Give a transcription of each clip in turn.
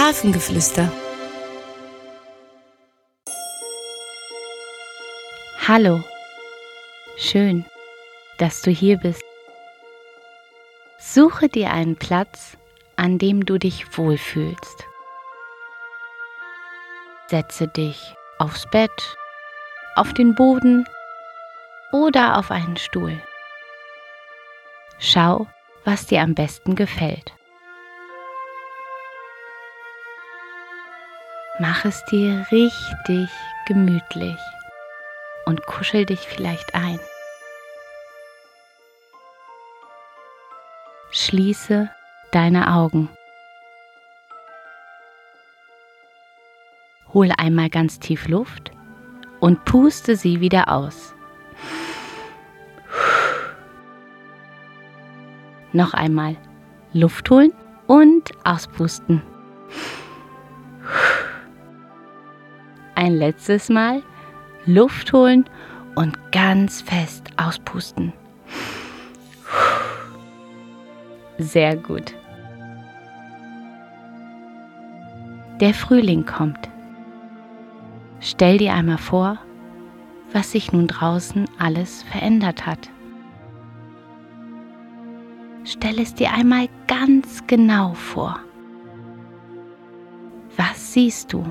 Hafengeflüster. Hallo, schön, dass du hier bist. Suche dir einen Platz, an dem du dich wohlfühlst. Setze dich aufs Bett, auf den Boden oder auf einen Stuhl. Schau, was dir am besten gefällt. Mach es dir richtig gemütlich und kuschel dich vielleicht ein. Schließe deine Augen. Hole einmal ganz tief Luft und puste sie wieder aus. Noch einmal Luft holen und auspusten. Ein letztes Mal Luft holen und ganz fest auspusten. Sehr gut. Der Frühling kommt. Stell dir einmal vor, was sich nun draußen alles verändert hat. Stell es dir einmal ganz genau vor. Was siehst du?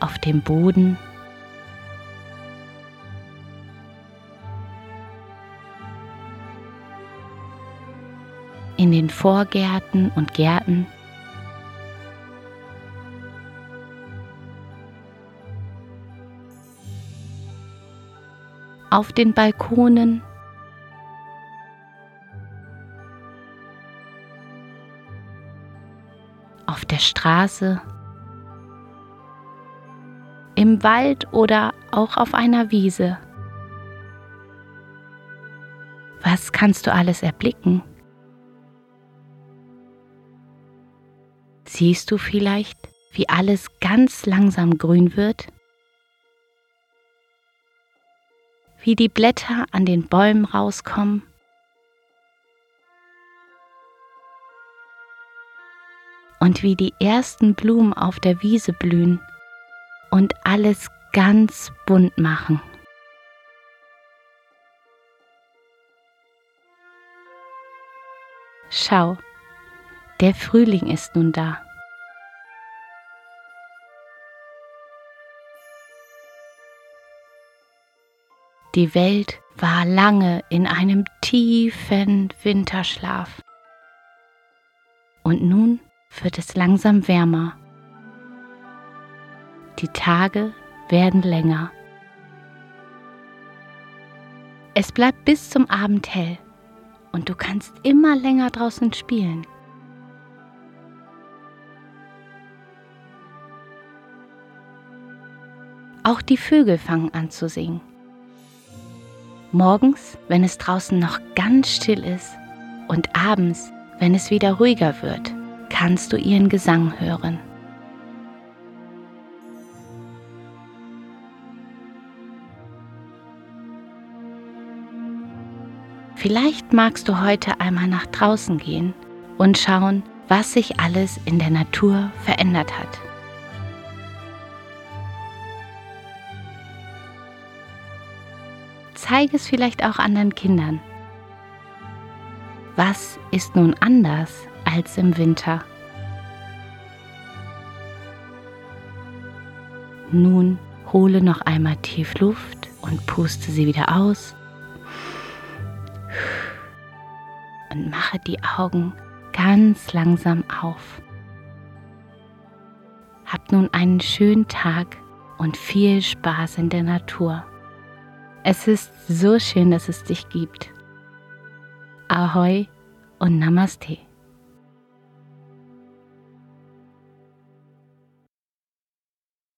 Auf dem Boden. In den Vorgärten und Gärten. Auf den Balkonen, auf der Straße, im Wald oder auch auf einer Wiese. Was kannst du alles erblicken? Siehst du vielleicht, wie alles ganz langsam grün wird? wie die Blätter an den Bäumen rauskommen. Und wie die ersten Blumen auf der Wiese blühen und alles ganz bunt machen. Schau, der Frühling ist nun da. Die Welt war lange in einem tiefen Winterschlaf. Und nun wird es langsam wärmer. Die Tage werden länger. Es bleibt bis zum Abend hell und du kannst immer länger draußen spielen. Auch die Vögel fangen an zu singen. Morgens, wenn es draußen noch ganz still ist und abends, wenn es wieder ruhiger wird, kannst du ihren Gesang hören. Vielleicht magst du heute einmal nach draußen gehen und schauen, was sich alles in der Natur verändert hat. zeige es vielleicht auch anderen Kindern. Was ist nun anders als im Winter? Nun hole noch einmal tief Luft und puste sie wieder aus. Und mache die Augen ganz langsam auf. Hab nun einen schönen Tag und viel Spaß in der Natur. Es ist so schön, dass es dich gibt. Ahoi und Namaste.